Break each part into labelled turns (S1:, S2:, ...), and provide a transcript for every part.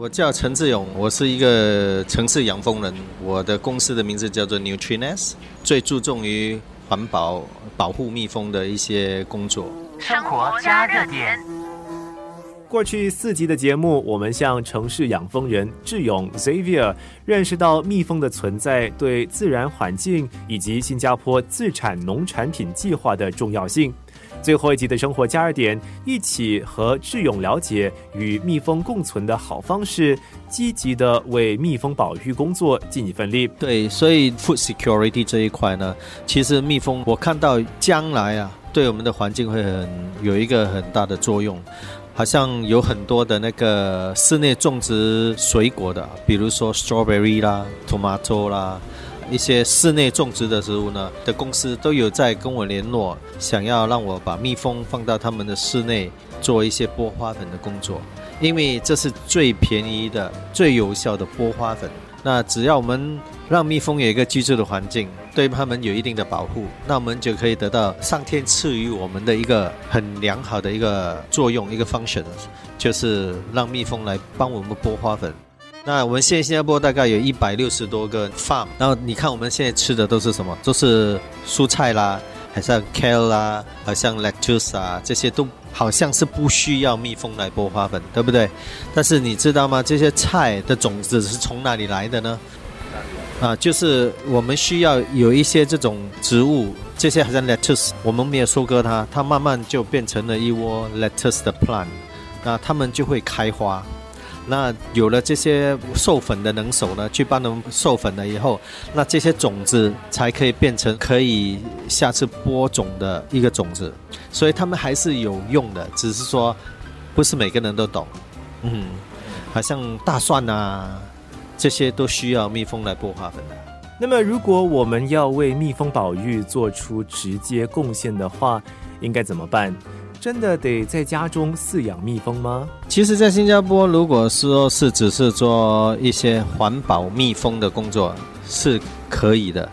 S1: 我叫陈志勇，我是一个城市养蜂人。我的公司的名字叫做 Nutrines，最注重于环保、保护蜜蜂的一些工作。生活加热点。
S2: 过去四集的节目，我们向城市养蜂人志勇 Xavier 认识到蜜蜂的存在对自然环境以及新加坡自产农产品计划的重要性。最后一集的生活加热点，一起和智勇了解与蜜蜂共存的好方式，积极的为蜜蜂保育工作尽一份力。
S1: 对，所以 food security 这一块呢，其实蜜蜂我看到将来啊，对我们的环境会很有一个很大的作用。好像有很多的那个室内种植水果的，比如说 strawberry 啦、tomato 啦，一些室内种植的植物呢的公司都有在跟我联络，想要让我把蜜蜂放到他们的室内做一些播花粉的工作，因为这是最便宜的、最有效的播花粉。那只要我们让蜜蜂有一个居住的环境，对它们有一定的保护，那我们就可以得到上天赐予我们的一个很良好的一个作用，一个 function，就是让蜜蜂来帮我们播花粉。那我们现在新加坡大概有一百六十多个 farm，然后你看我们现在吃的都是什么？都是蔬菜啦，还像 kale 啦，好像 lettuce 啊，这些都。好像是不需要蜜蜂来播花粉，对不对？但是你知道吗？这些菜的种子是从哪里来的呢？啊，就是我们需要有一些这种植物，这些好像 lettuce，我们没有收割它，它慢慢就变成了一窝 lettuce 的 plant，那它们就会开花。那有了这些授粉的能手呢，去帮他们授粉了以后，那这些种子才可以变成可以下次播种的一个种子，所以他们还是有用的，只是说不是每个人都懂。嗯，好像大蒜啊，这些都需要蜜蜂来播花粉的。
S2: 那么，如果我们要为蜜蜂保育做出直接贡献的话，应该怎么办？真的得在家中饲养蜜蜂吗？
S1: 其实，在新加坡，如果说是只是做一些环保蜜蜂的工作，是可以的。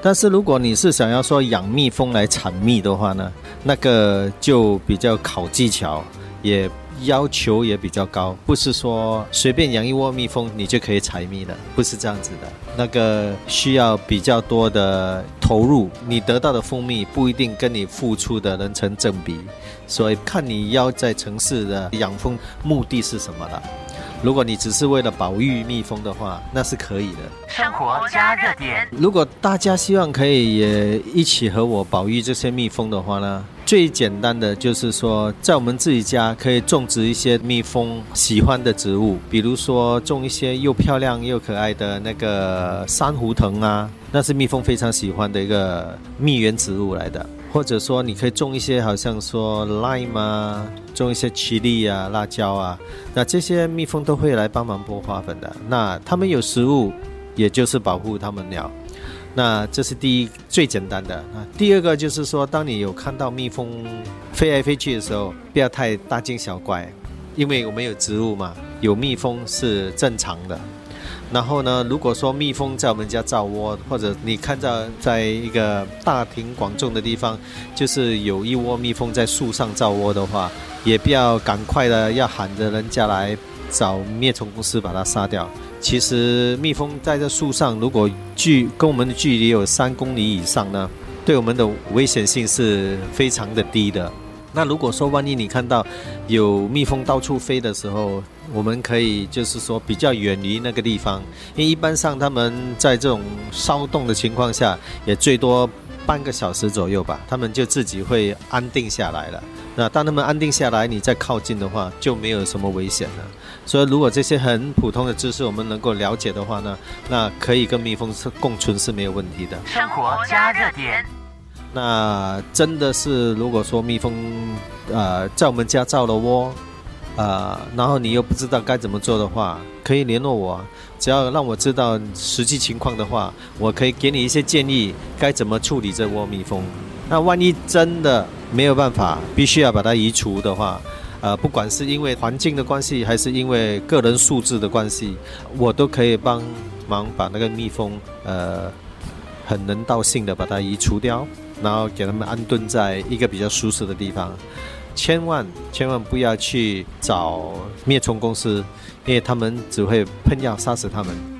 S1: 但是，如果你是想要说养蜜蜂来产蜜的话呢，那个就比较考技巧，也要求也比较高。不是说随便养一窝蜜蜂你就可以采蜜的，不是这样子的。那个需要比较多的投入，你得到的蜂蜜不一定跟你付出的能成正比。所以看你要在城市的养蜂目的是什么了。如果你只是为了保育蜜蜂的话，那是可以的。生活加热点。如果大家希望可以也一起和我保育这些蜜蜂的话呢，最简单的就是说，在我们自己家可以种植一些蜜蜂喜欢的植物，比如说种一些又漂亮又可爱的那个珊瑚藤啊，那是蜜蜂非常喜欢的一个蜜源植物来的。或者说，你可以种一些，好像说 lime 啊，种一些 chili 啊，辣椒啊，那这些蜜蜂都会来帮忙播花粉的。那它们有食物，也就是保护它们鸟。那这是第一最简单的。啊第二个就是说，当你有看到蜜蜂飞来飞去的时候，不要太大惊小怪，因为我们有植物嘛，有蜜蜂是正常的。然后呢，如果说蜜蜂在我们家造窝，或者你看到在一个大庭广众的地方，就是有一窝蜜蜂在树上造窝的话，也不要赶快的要喊着人家来找灭虫公司把它杀掉。其实蜜蜂在这树上，如果距跟我们的距离有三公里以上呢，对我们的危险性是非常的低的。那如果说万一你看到有蜜蜂到处飞的时候，我们可以就是说比较远离那个地方，因为一般上他们在这种骚动的情况下，也最多半个小时左右吧，他们就自己会安定下来了。那当他们安定下来，你再靠近的话，就没有什么危险了。所以如果这些很普通的知识我们能够了解的话呢，那可以跟蜜蜂是共存是没有问题的。生活加热点。那真的是如果说蜜蜂，呃，在我们家造了窝。呃，然后你又不知道该怎么做的话，可以联络我，只要让我知道实际情况的话，我可以给你一些建议，该怎么处理这窝蜜蜂。那万一真的没有办法，必须要把它移除的话，呃，不管是因为环境的关系，还是因为个人素质的关系，我都可以帮忙把那个蜜蜂，呃，很人道性的把它移除掉，然后给他们安顿在一个比较舒适的地方。千万千万不要去找灭虫公司，因为他们只会喷药杀死它们。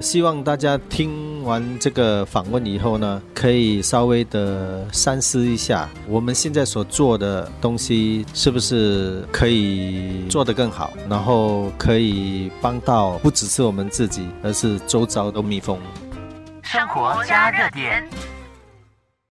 S1: 希望大家听完这个访问以后呢，可以稍微的三思一下，我们现在所做的东西是不是可以做得更好，然后可以帮到不只是我们自己，而是周遭的蜜蜂。生活加热点。